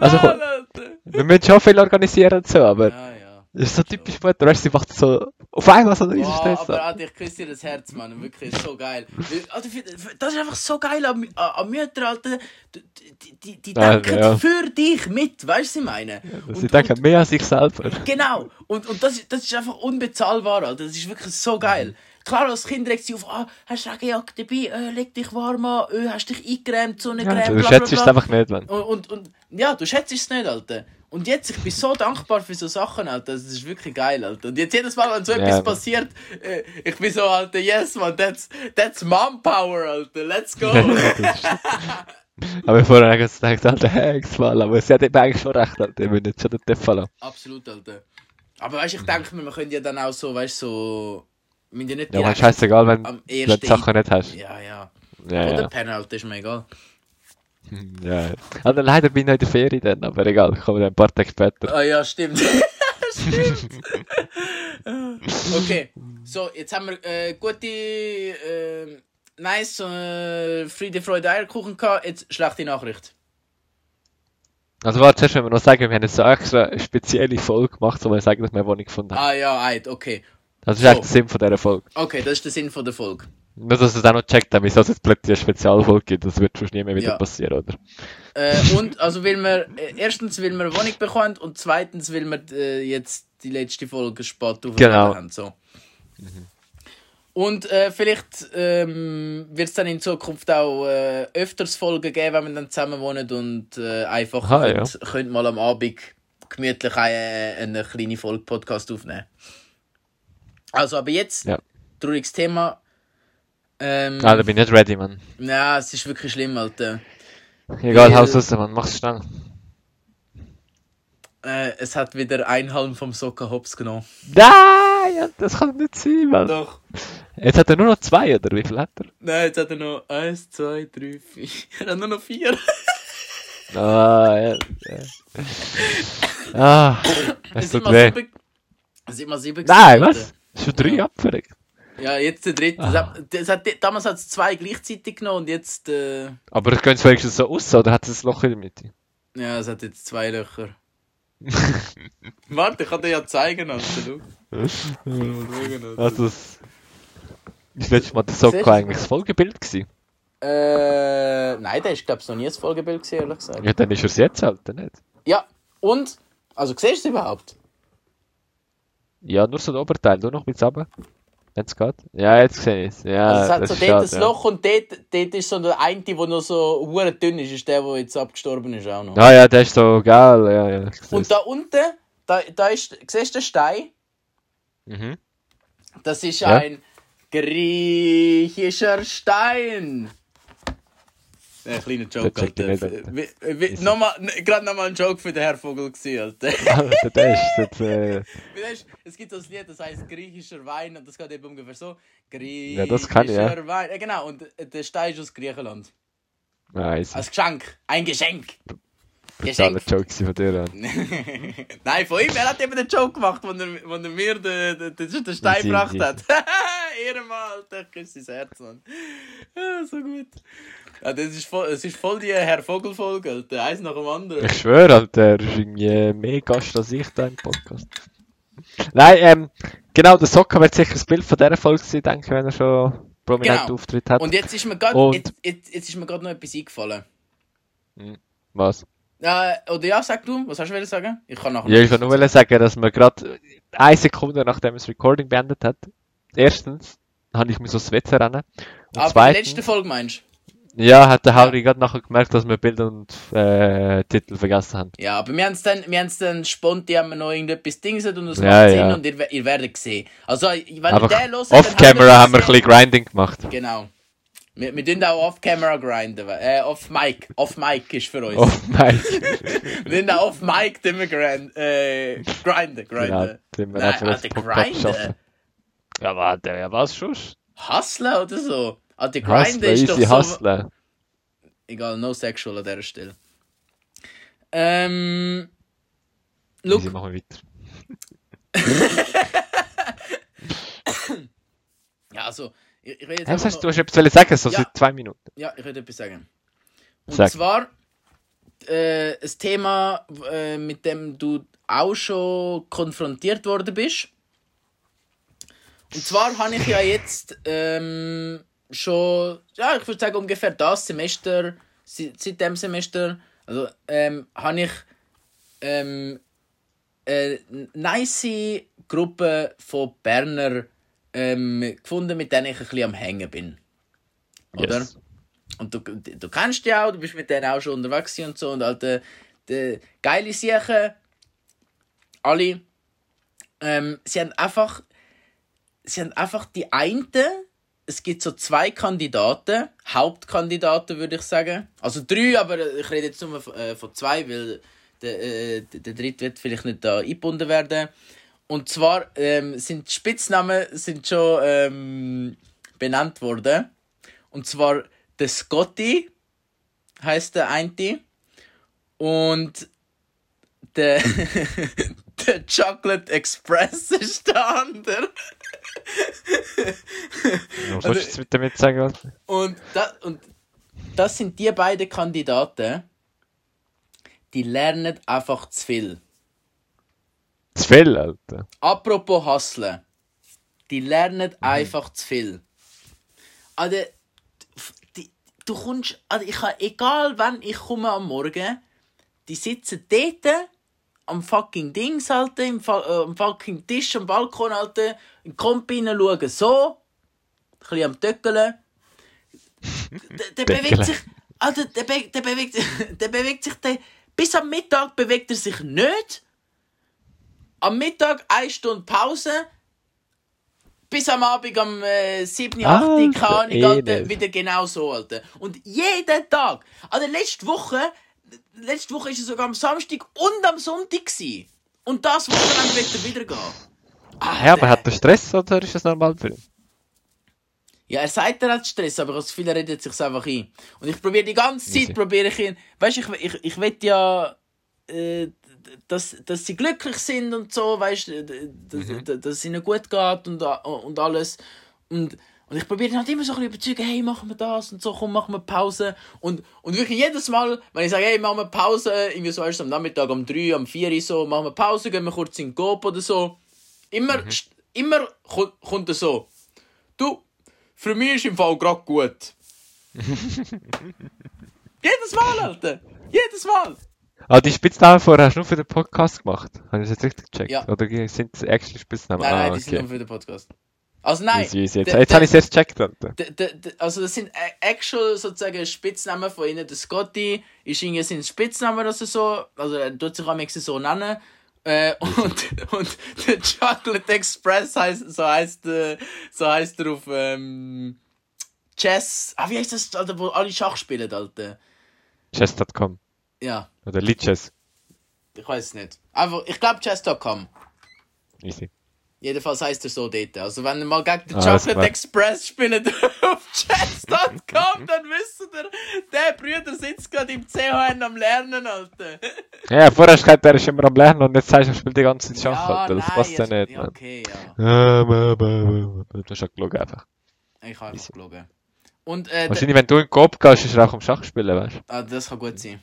Also, Alter. wir müssen schon viel organisieren und so, aber Ja, ja. Das ist so typisch Mutter, weißt du, sie macht so auf einmal so einen riesen Stress. aber Alter, ich küsse dir das Herz, Mann. Wirklich, ist so geil. Alter, das ist einfach so geil an, an, an Müttern, Alter. Die, die, die, die Ja, denken ja. für dich mit, weißt du, was ich meine? Sie Und- denken mehr an sich selber. Genau. Und, und das, das ist einfach unbezahlbar, Alter. Das ist wirklich so geil. Klar, als Kind regt sie auf, ah, hast du Regenjacke dabei, äh, leg dich warm an, äh, hast dich eingerämt, so eine Ja, Creme, du schätzt es einfach nicht, Mann. Und, und, und ja, du schätzt es nicht, Alter. Und jetzt, ich bin so dankbar für so Sachen, Alter. Das ist wirklich geil, Alter. Und jetzt jedes Mal, wenn so etwas Mann. passiert, äh, ich bin so, Alter, yes, man, that's, that's mom power, Alter. Let's go. <laughs> aber vorher habe ich gedacht, Alter, hex mal, aber sie hat eben eigentlich schon recht, Alter, wir müssen jetzt schon den Teufel haben. Absolut, Alter. Aber weißt du, ich denke mir, wir können ja dann auch so, weißt du, so, wir ja nicht Ja, scheißegal, wenn, du Sachen nicht hast. Ja, ja. Ja, Oder ja. Penalty, ist mir egal. Ja. Also leider bin ich noch in der Ferie dann, aber egal, ich komme dann ein paar Tage später. Ah ja, stimmt. <laughs> stimmt. okay, so, jetzt haben wir äh, gute, äh, nice, äh, Friede, Freude, Eierkuchen gehabt. Jetzt schlechte Nachricht. Also warte, zuerst müssen wir noch sagen, wir haben jetzt so extra eine spezielle Folge gemacht, wo wir sagen, dass wir eine Wohnung gefunden haben. Ah ja, Eid, okay. Das ist so. eigentlich der Sinn von dieser Folge. Okay, das ist der Sinn von der Folge. Nur, dass es auch noch checkt haben, wieso es jetzt plötzlich eine Spezialfolge gibt, das wird schon nie mehr wieder Ja. passieren, oder? Äh, und, also, weil wir, äh, erstens, weil wir eine Wohnung bekommen und zweitens, weil wir äh, jetzt die letzte Folge spät aufgeladen Genau. haben. So. Und äh, vielleicht ähm, wird es dann in Zukunft auch äh, öfters Folgen geben, wenn wir dann zusammen wohnen und äh, einfach Aha, könnt, könnt mal am Abend gemütlich eine, eine kleine Folge Podcast aufnehmen. Also, aber jetzt, Ja. trauriges Thema. Ähm, Ah, da bin ich nicht ready, Mann. ja, es ist wirklich schlimm, Alter. Egal, Weil- Haus raus, Mann, mach's schnell. Äh, es hat wieder ein Halm vom Socker Hops genommen. Nein, das kann nicht sein, Mann. Doch. Jetzt hat er nur noch zwei, oder? Wie viel hat er? Nein, jetzt hat er noch eins, zwei, drei, vier. <laughs> Er hat nur noch vier. <laughs> Ah, ja. ja. Ah, es tut weh. sieben. Sind wir sieben Nein, gewesen, was? Schon drei Ja. abverreckt. Ja, jetzt der dritte. Das Ah. das hat, damals hat es zwei gleichzeitig genommen und jetzt. Äh, Aber gehen sie wenigstens so aus, oder hat es ein Loch in der Mitte? ja, es hat jetzt zwei Löcher. <laughs> Warte, ich kann dir ja zeigen, Alter. Schau. Schauen. Also, das ist letztes Mal der du? eigentlich das Folgebild gewesen. Äh, nein, der ist, glaube ich, noch nie das Folgebild gesehen, ehrlich gesagt. Ja, dann ist er es jetzt halt, nicht? Ja, und? Also, siehst du es überhaupt? Ja, nur so der Oberteil, nur noch ein bisschen es geht. Ja, jetzt sehe ich es. Ja, Also es hat das so ist dort schade, ein ja. Loch und dort, dort ist so der eine, der noch so hure dünn ist, ist der, der jetzt abgestorben ist auch noch. Ja, ja, der ist so geil, ja, ja. Und da unten, da, da ist, siehst du den Stein? Mhm. Das ist Ja. ein griechischer Stein. Ein kleiner Joke, Das Alter. Nochmal, gerade nochmal ein Joke für den Herr Vogel gewesen, Alter. <laughs> Der ist jetzt, äh, <laughs> Weißt, es gibt so ein Lied, das heißt griechischer Wein und das geht eben ungefähr so. Ja, Griechischer das kann ich, ja. Wein. Ja, genau, und äh, der Stein ist aus Griechenland. nice. Als Geschenk. Ein Geschenk. Geschenk. Joke von dir, ja. <laughs> Nein, von ihm, er hat eben den Joke gemacht, wo er, wo er mir den, den, den, Stein Easy, gebracht easy. hat. <laughs> Ehrenmal, Alter, ich küsse sein Herz, Mann. Ja, so gut. Ja, das ist voll, es ist voll die Herr Vogel-Folge, Alter. Eins nach dem anderen. Ich schwöre, Alter, er ist irgendwie mehr Gast als ich da im Podcast. Nein, ähm, genau, der Soccer wird sicher das Bild von dieser Folge sein, denke ich, wenn er schon prominenten Genau. Auftritt hat. Und jetzt ist mir gerade Und- jetzt, jetzt, jetzt ist mir gerade noch etwas eingefallen. Was? Ja, oder ja, sag du, was hast du sagen? Ich kann nachher Ja, ich wollte nur sagen, dass man gerade eine Sekunde nachdem das Recording beendet hat, erstens habe ich mir so das WC rennen. Und Aber die zweitens, letzte Folge meinst ja, hat der Hauri gerade nachher gemerkt, dass wir Bild und äh, Titel vergessen haben. du? Ja, aber wir haben es dann, wir haben's dann spontan haben wir noch irgendetwas dingset und es Ja, macht Sinn ja. und ihr, ihr werdet sehen. Also, wenn ihr Einfach den hört, off-camera haben wir ein bisschen Grinding gemacht. Genau. Wir, wir tun auch off-camera grinden. Äh, off-mic. Off-mic ist für uns. Nein. <laughs> Wir tun auch off-mic tun wir grind, äh, grinden. grinden. Ja, den wir Nein, Alter, grinden. Ja, warte, ja, was schon? Hustlen oder so. Alter, grinden Hustler, ist doch so... hustler. Egal, no sexual an dieser Stelle. Ähm... Look, Easy, machen wir weiter. <laughs> ja, also... Ich, ich will jetzt einfach hast du, hast etwas sagen, so Ja. seit zwei Minuten. Ja, ich würde etwas sagen. Und Sag. zwar äh, ein Thema, äh, mit dem du auch schon konfrontiert worden bist. Und zwar habe ich ja jetzt ähm, schon, ja, ich würde sagen ungefähr das Semester, se- seit dem Semester, also ähm, habe ich ähm, eine nice Gruppe von Berner ähm, gefunden, mit denen ich ein bisschen am Hängen bin. Oder? Yes. Und du, du kennst die auch, du bist mit denen auch schon unterwegs und so. Und alte die geile Sachen, alle, ähm, sie haben einfach, sie haben einfach die einen, es gibt so zwei Kandidaten, Hauptkandidaten würde ich sagen. Also drei, aber ich rede jetzt nur von, äh, von zwei, weil der, äh, der dritte wird vielleicht nicht da eingebunden werden. Und zwar ähm, sind Spitznamen sind schon ähm, benannt worden. Und zwar der Scotty heißt der eine. Und der, <laughs> der Chocolate Express ist der andere. Was Also- willst du damit sagen? Und, da, und das sind die beiden Kandidaten, die lernen einfach zu viel. Zu viel, Alter. Apropos Hustlen. Die lernen einfach zu viel. Also, die, du kommst, also ich habe, egal wann ich komme am Morgen, die sitzen dort am fucking Dings, Alter, im, äh, am fucking Tisch, am Balkon, Alter, in die Kompi schauen so, ein bisschen am Töckeln. Der, der bewegt sich, Alter, der, be der bewegt, <laughs> der bewegt sich, der, bis am Mittag bewegt er sich nicht am Mittag eine Stunde Pause. Bis am Abend um äh, 7, 8, Alter, keine Ahnung, eh wieder genau so, Alter. Und jeden Tag, also letzte Woche, letzte Woche ist er sogar am Samstag und am Sonntag gewesen. Und das Wochenende wird er wieder gehen. Ah, Ja, aber hat er Stress oder ist das normal für ihn? Ja, er sagt, er hat Stress, aber das Gefühl, er redet sich einfach ein. Und ich probiere die ganze Zeit, probiere ich ihn, weißt du, ich, ich, ich will ja, äh, dass, dass sie glücklich sind und so, weißt du, dass, dass, dass es ihnen gut geht und, und alles. Und, und ich probiere halt immer so ein bisschen überzeugen, hey, machen wir das und so, komm, machen wir Pause. Und, und wirklich jedes Mal, wenn ich sage, hey, machen wir Pause, irgendwie so erst am Nachmittag, um 3, um 4 Uhr so, machen wir Pause, gehen wir kurz in den Coop oder so. Immer, st- immer kommt, kommt er so. Du, für mich ist im Fall gerade gut. <laughs> Jedes Mal, Alter. Jedes Mal. Ah, die Spitznamen vorher hast du nur für den Podcast gemacht. Habe ich das jetzt richtig gecheckt? Ja. Oder sind es extra Spitznamen? Nein, ah, nein, die sind okay. nur für den Podcast. Also nein. Easy, easy. Jetzt, jetzt habe ich es erst gecheckt, Also das sind äh, actual sozusagen Spitznamen von ihnen. Der Scotty ist irgendwie sein Spitzname oder so. Also er tut sich am liebsten so nennen. Äh, und, und der Chocolate Express heißt, so heißt, äh, so heißt er auf ähm, Chess. Ah, wie heißt das, Alter, wo alle Schach spielen, Alter? Chess.com. Ja, Oder Lichess. ich weiß es nicht. Einfach, ich glaube Chess.com. Easy. Jedenfalls heißt er so dort. Also wenn ihr mal gegen den Alles Chocolate. Express spielt <laughs> auf chess.com, dann wisst ihr, der Brüder sitzt gerade im CHN am Lernen, Alter. <laughs> Ja, vorher hast du gesagt, er ist immer am Lernen und jetzt sagst du, er spielt die ganze Zeit Schach, ja, Alter. Das nein, passt ja nicht, ja, okay, ja. Ah. Du hast ja geschaut einfach. Ich habe einfach gelogen. Und äh, Wahrscheinlich, wenn du in den Coop gehst, ist er auch am Schach spielen, weißt du? ah, das kann gut sein.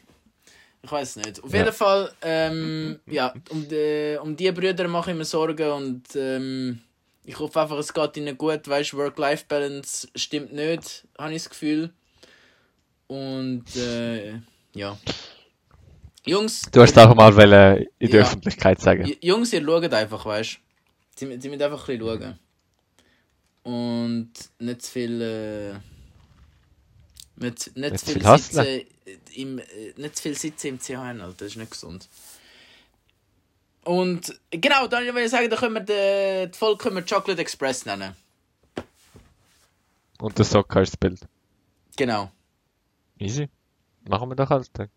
Ich weiß nicht. Auf Ja. jeden Fall, ähm, ja, um die, um die Brüder mache ich mir Sorgen und ähm, ich hoffe einfach, es geht ihnen gut. Weißt Work-Life-Balance stimmt nicht, habe ich das Gefühl. Und äh, ja. Jungs, Du hast auch mal wollen in der Ja. Öffentlichkeit sagen. Jungs, ihr schaut einfach, weißt du? Sie, sie müssen einfach ein bisschen schauen. Und nicht zu viel. Äh, nicht, nicht, zu viel viel sitzen. Im, äh, nicht zu viel sitzen im CHN, Alter. Das ist nicht gesund. Und genau, dann will ich sagen, da können wir die, die Folge können wir Chocolate Express nennen. Und der Socker ist das Bild. Genau. Easy. Machen wir doch Alter.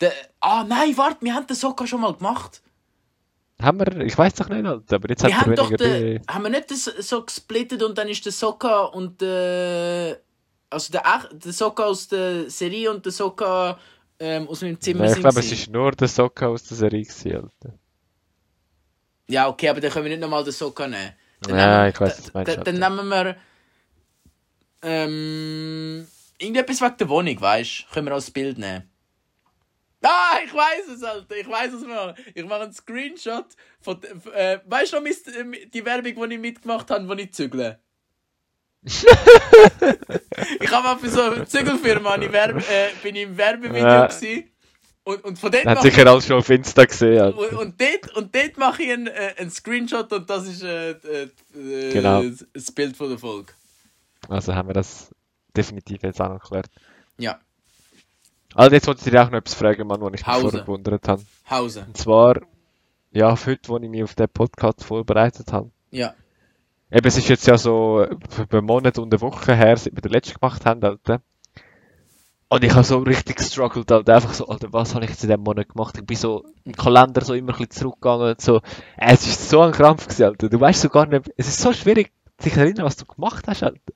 Der, ah nein, warte, wir haben den Sokka schon mal gemacht. Haben wir, ich weiß doch nicht, Alter, aber jetzt Wir hat haben er doch weniger den, haben wir nicht das so gesplittet und dann ist der Sokka und der also der, der Sokka aus der Serie und der Sokka ähm, aus meinem Zimmer Nein, ich sind glaube, es ist nur der Socker aus der Serie gewesen, Alter. Ja, okay, aber dann können wir nicht nochmal den Sokka nehmen. Dann Ja, nehmen, ich weiss, was meinst, Dann, dann nehmen wir ähm, irgendetwas wegen der Wohnung, weißt du? Können wir als Bild nehmen. Ah, ich weiß es, Alter. Ich weiß es mal. Ich mache einen Screenshot von. Äh, weißt du noch äh, die Werbung, die ich mitgemacht habe, wo ich zügle? <laughs> ich habe mal für so eine Zügelfirma eine Werbe, äh, bin ich im Werbevideo Ja. gewesen. Und, und von dort Hat mache ich, sicher alles schon auf Insta gesehen, Alter. und, und dort, und dort mache ich einen, äh, einen Screenshot und das ist äh, äh, Genau. das Bild von der Folge. Also haben wir das definitiv jetzt auch noch geklärt. Ja, Also jetzt wollte ich dir auch noch etwas fragen, Mann, was ich mich Pause. vorher gewundert habe. Hause. Und zwar, ja, für heute, wo ich mich auf den Podcast vorbereitet habe. Ja. Eben, es ist jetzt ja so über einen Monat und eine Woche her, seit wir den letzten gemacht haben, Alter. Und ich habe so richtig gestruggelt, Alter. Einfach so, Alter, was habe ich jetzt in diesem Monat gemacht? Ich bin so im Kalender so immer ein bisschen zurückgegangen so. Äh, Es ist so ein Krampf gewesen, Alter. Du weißt so gar nicht, es ist so schwierig, sich zu erinnern, was du gemacht hast, Alter.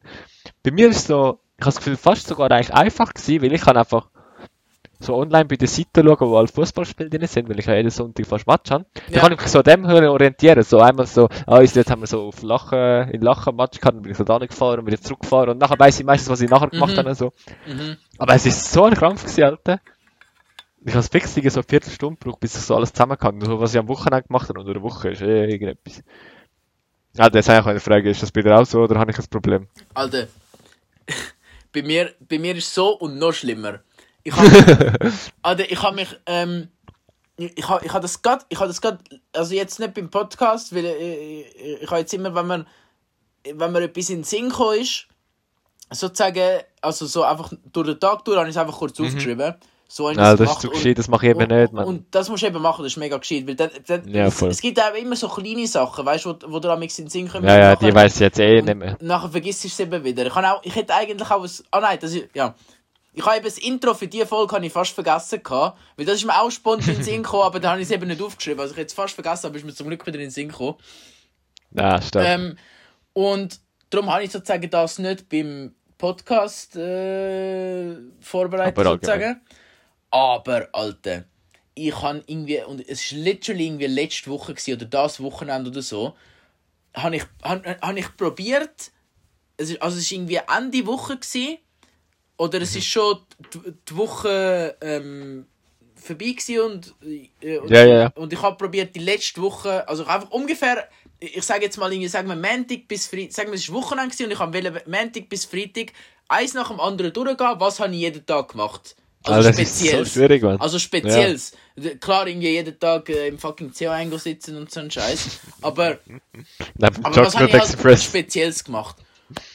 Bei mir ist es so, ich habe das Gefühl, fast sogar eigentlich einfach gewesen, weil ich kann einfach so online bei den Seiten schauen, wo alle Fußballspiele drin sind, weil ich ja jeden Sonntag fast Match habe. Dann Ja. kann ich mich so an dem hören orientieren. So einmal so, ah, jetzt haben wir so auf Lachen, in Lachen Match gehabt, dann bin ich so da gefahren und wieder zurückgefahren und nachher weiss ich meistens, was ich nachher gemacht Mhm. habe und so. Mhm. Aber es ist so ein Krampf gewesen, Alter. Ich habe fix so eine Viertelstunde gebraucht, bis ich so alles zusammen kann. So, was ich am Wochenende gemacht habe, oder eine Woche, ist eh irgendetwas. Ah, das ist eigentlich eine Frage, ist das bei dir auch so, oder habe ich ein Problem? Alter, <laughs> bei mir, bei mir ist es so und noch schlimmer. Ich habe <laughs> ich habe mich, ähm, ich, habe ich hab das gerade, ich habe das gerade, also jetzt nicht beim Podcast, weil ich, ich, ich habe jetzt immer, wenn man, wenn mir etwas in den Sinn gekommen ist, sozusagen, also so einfach durch den Tag durch, habe ich es einfach kurz aufgeschrieben. So habe ich Ah, das das ist zu und- gescheit, das mache ich eben und, nicht, Mann. Und das musst du eben machen, das ist mega gescheit, weil dann, dann Ja, es, es gibt auch immer so kleine Sachen, weißt du, wo, wo du am in den Sinn kommen. Ja, ja, und die nachher- weiß ich jetzt eh nicht mehr. Nachher vergisst du es eben wieder. Ich, kann auch, ich hätte eigentlich auch ein... Ah nein, das ist... Ja. Ich habe eben das Intro für diese Folge habe ich fast vergessen gehabt, weil das ist mir auch spontan in den Sinn gekommen, aber da habe ich es eben nicht aufgeschrieben. Also ich hätte es fast vergessen, aber ist mir zum Glück wieder in den Sinn gekommen. Ja, stimmt. Ähm, und darum habe ich sozusagen das nicht beim Podcast äh, vorbereitet, Aber sozusagen. Aber, Alter, ich habe irgendwie, und es war literally irgendwie letzte Woche gewesen, oder das Wochenende oder so, habe ich, hab, hab ich probiert, also es war irgendwie Ende Woche gewesen, oder es ist schon die, die Woche ähm, vorbei und, äh, und, Ja, ja, ja. und ich habe probiert die letzte Woche, also einfach ungefähr, ich sage jetzt mal irgendwie, sagen wir Montag bis Freitag, sagen wir es war Wochenende und ich habe Montag bis Freitag eins nach dem anderen durchgehen, was habe ich jeden Tag gemacht. Also das ist so schwierig, Mann. Also spezielles. Klar, irgendwie jeden Tag äh, im fucking CO sitzen und so ein Scheiß. Aber, aber was habe ich halt Express. Spezielles gemacht?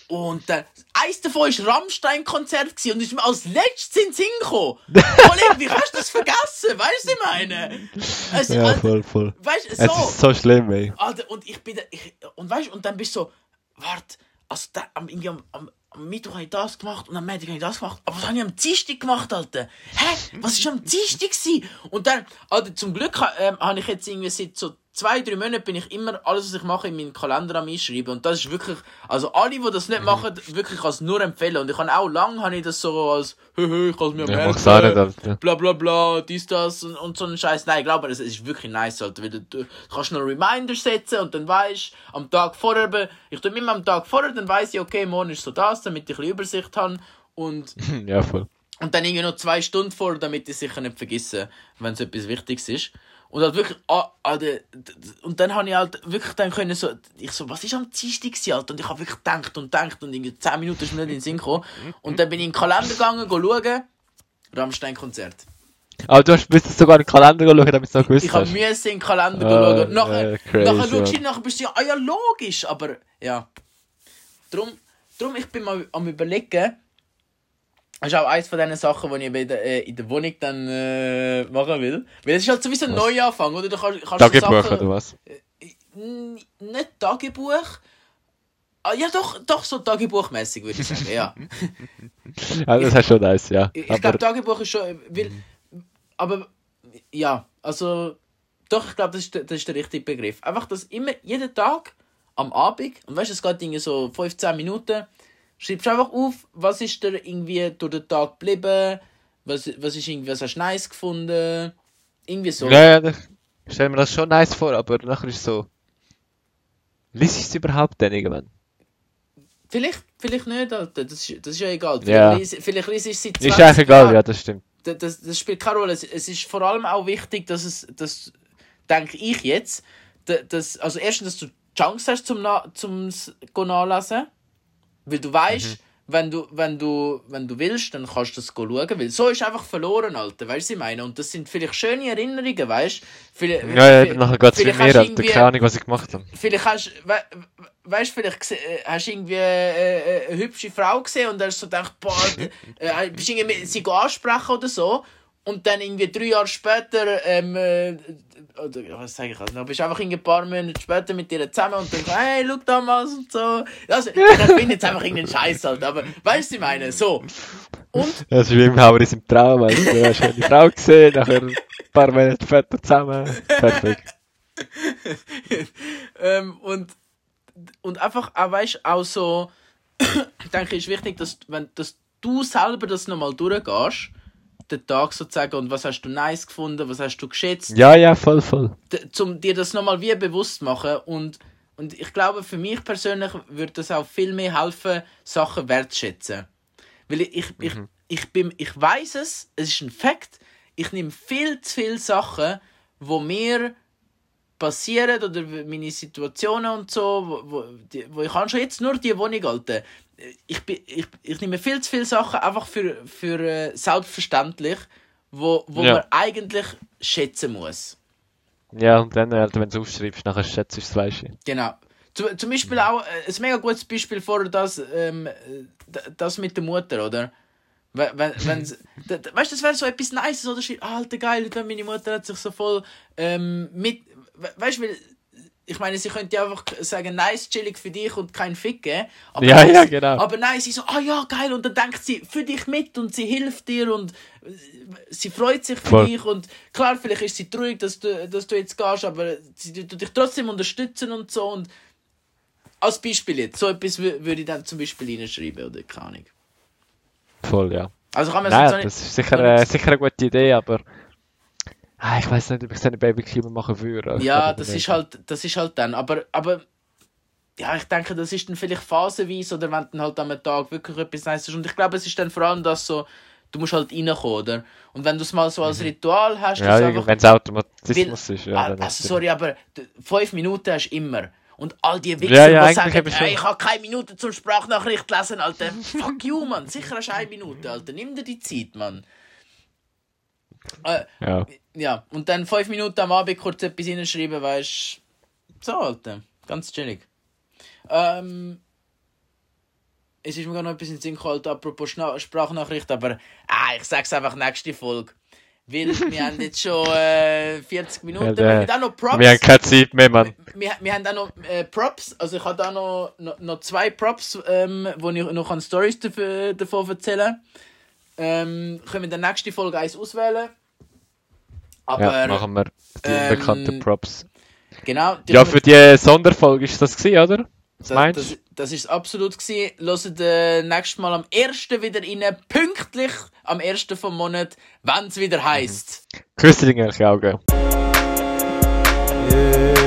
Und dann, eins davon war Rammstein-Konzert und ist mir als letztes in den Sinn gekommen. <laughs> Kollege, wie hast du das vergessen? Weißt du, ich meine? Es, Ja, voll, voll. Weißt du, Es so. ist so schlimm, ey. Alter, und ich bin da, ich, und weißt du, und dann bist du so, warte, also da, am, am, am, am Mittwoch habe ich das gemacht und am Montag habe ich das gemacht. Aber was habe ich am Dienstag gemacht, Alter? Hä? Was war am Dienstag? gewesen? Und dann, Alter, zum Glück ähm, habe ich jetzt irgendwie seit so zwei, drei Monaten bin ich immer alles, was ich mache, in meinen Kalender am einschreiben. Und das ist wirklich, also alle, die das nicht machen, wirklich als nur empfehlen. Und ich habe auch lange habe ich das so als, hö, hö, ich kann es mir Ja, auch nicht, Alter. bla bla bla, dies, das und, und so ein Scheiß. Nein, ich glaube, es ist wirklich nice, Alter, weil du, du kannst noch Reminder setzen und dann weißt am Tag vorher, ich tue immer am Tag vorher, dann weiß ich, okay, morgen ist so das, damit ich ein Übersicht habe und, <laughs> Ja, voll. und dann irgendwie noch zwei Stunden vorher, damit ich sicher nicht vergesse, wenn es etwas Wichtiges ist. Und halt wirklich, ah, ah, de- und dann habe ich halt wirklich dann können so, ich so, was ist am Dienstag gewesen, Alter? Und ich habe wirklich gedacht und gedacht und irgendwie 10 Minuten ist mir nicht in den Sinn gekommen. Und dann bin ich in den Kalender gegangen, go schauen, Rammstein-Konzert. Aber du hast müsstest sogar in den Kalender schauen, damit du noch gewusst Ich habe hast. müssen in den Kalender Ah, schauen. Nachher, ja, crazy, nachher schaust du nachher bist du ja, ah ja, logisch, aber ja. Drum, drum ich bin mal am überlegen, das ist auch eines von diesen Sachen, die ich bei der, äh, in der Wohnung dann äh, machen will. Weil es ist halt sowieso ein Was? Neuanfang, oder? Du kannst, kannst so Tagebuch Sachen, oder was? N- Nicht Tagebuch. Ah, ja, doch, doch so Tagebuchmäßig würde ich sagen, ja. Ja, <laughs> das ist schon nice, ja. Ich, ich glaube, Tagebuch ist schon. Weil, aber ja, also. Doch, ich glaube, das, ist der- das ist der richtige Begriff. Einfach, dass immer, jeden Tag am Abend, und weißt du, es geht irgendwie so 15 Minuten, schreibst einfach auf, was ist dir irgendwie durch den Tag geblieben, was, was ist irgendwie, was hast du nice gefunden, irgendwie so. ja, ja, ich stell mir das schon nice vor, aber nachher ist so. Lies ich es überhaupt denn irgendwann? Vielleicht, vielleicht nicht, Alter, das ist, das ist ja egal. Ja. Vielleicht, lies- vielleicht liest es seit 20 Ist eigentlich egal, Jahren. ja, das stimmt. das, das, das spielt keine Rolle. Es, es ist vor allem auch wichtig, dass es, das denke ich jetzt, da- dass, also erstens, dass du Chance hast zum, Na- zum nachlesen, weil du weißt, wenn du, wenn du, wenn du willst, dann kannst du das schauen, weil so ist einfach verloren, Alter, weißt du, ich meine? Und das sind vielleicht schöne Erinnerungen, weißt du? Ja, ja, eben nachher geht es vielleicht hast du Alter. Keine Ahnung, was ich gemacht habe. Vielleicht hast we, we- weißt, vielleicht äh, hast du irgendwie äh, äh, eine hübsche Frau gesehen und hast so gedacht, boah, <laughs> bist irgendwie mit sie ansprechen oder so. Und dann irgendwie drei Jahre später, ähm, äh, oder was sage ich also, bist du einfach irgendwie ein paar Monate später mit ihr zusammen und dann, hey, schau damals und so. Also, ich finde jetzt einfach irgendeinen Scheiß halt, aber weißt du, ich meine? So. Und <laughs> Das ist wie im Hauer im Traum, weißt du. Du hast eine Frau gesehen, nachher ein paar Monate später zusammen. Perfekt. <laughs> ähm, und, und einfach auch, weißt, auch so, <clears throat> ich denke, ist wichtig, dass, wenn, dass du selber das nochmal durchgehst, den Tag sozusagen, und was hast du nice gefunden, was hast du geschätzt, Ja, ja, voll, voll. zum dir das nochmal wie bewusst machen und und ich glaube, für mich persönlich würde das auch viel mehr helfen, Sachen wertschätzen. Weil ich, ich, ich, ich, bin, ich weiß es, es ist ein Fakt, ich nehme viel zu viele Sachen, wo mir passieren oder meine Situationen und so, wo, wo, die, wo ich habe schon jetzt nur die Wohnung halten. Ich, bin, ich, ich nehme viel zu viele Sachen einfach für, für äh, selbstverständlich, wo, wo Ja. man eigentlich schätzen muss. Ja, und dann, Alter, wenn du es aufschreibst, nachher schätzt du es, weißt du. Genau. Zum, zum Beispiel auch äh, ein mega gutes Beispiel vor das, ähm, äh, das mit der Mutter, oder? Wenn, wenn, weißt du, das wäre so etwas Nices, oder? Alter, geil, meine Mutter hat sich so voll ähm, mit. we- Weißt du, weil ich meine, sie könnte ja einfach sagen, nice, chillig für dich und kein Fick geben. Aber Ja, nein, ja, genau. Aber nein, sie so, ah ja, geil, und dann denkt sie für dich mit und sie hilft dir und äh, sie freut sich für Voll. dich und klar, vielleicht ist sie traurig, dass du, dass du jetzt gehst, aber sie tut dich trotzdem unterstützen und so und als Beispiel jetzt, so etwas wü- würde ich dann zum Beispiel reinschreiben oder keine Ahnung. Voll, ja. Also kann man Nein, nicht- das ist sicher, äh, sicher eine gute Idee, aber ah, ich weiß nicht, ob ich so eine Babykübe machen würde. Ich Ja, das ist halt, das ist halt dann. Aber, aber ja, ich denke, das ist dann vielleicht phasenweise oder wenn dann halt am Tag wirklich etwas nice ist. Und ich glaube, es ist dann vor allem das so, du musst halt reinkommen, oder? Und wenn du es mal so als Ritual hast, Mhm. Ja, wenn es Automatismus Weil- ist, ja. Ah, also ist- sorry, aber fünf Minuten hast du immer. Und all die Wichser, Ja, ja, die eigentlich sagen, eben schon. «Ey, ich habe keine Minute zum Sprachnachricht lesen, Alter. Fuck you, Mann. Sicher hast du eine Minute, Alter. Nimm dir die Zeit, Mann. Äh, ja. ja, und dann fünf Minuten am Abend kurz etwas hinschreiben, weißt du. So, Alter. Ganz chillig. Ähm. Es ist mir gerade noch etwas in den Sinn Alter, apropos Schna Sprachnachricht, aber ah, ich sag's einfach nächste Folge. Weil <laughs> wir haben jetzt schon äh, 40 Minuten. Ja, wir haben auch noch Props. Wir haben keine Zeit mehr, Mann. wir, wir haben auch noch äh, Props. Also ich habe da noch, noch, noch zwei Props, ähm, wo ich noch an Stories davon erzählen ähm, Können wir in der nächsten Folge eins auswählen. Aber ja, machen wir die ähm, unbekannten Props. genau, die Ja, für die Sonderfolge ist das gewesen, oder? Was Das, meinst das, das ist absolut gewesen. Hört äh, nächstes Mal am 1. wieder rein, pünktlich am 1. vom Monat, wenn es wieder heisst. Küsse die irgendwelche Augen. Find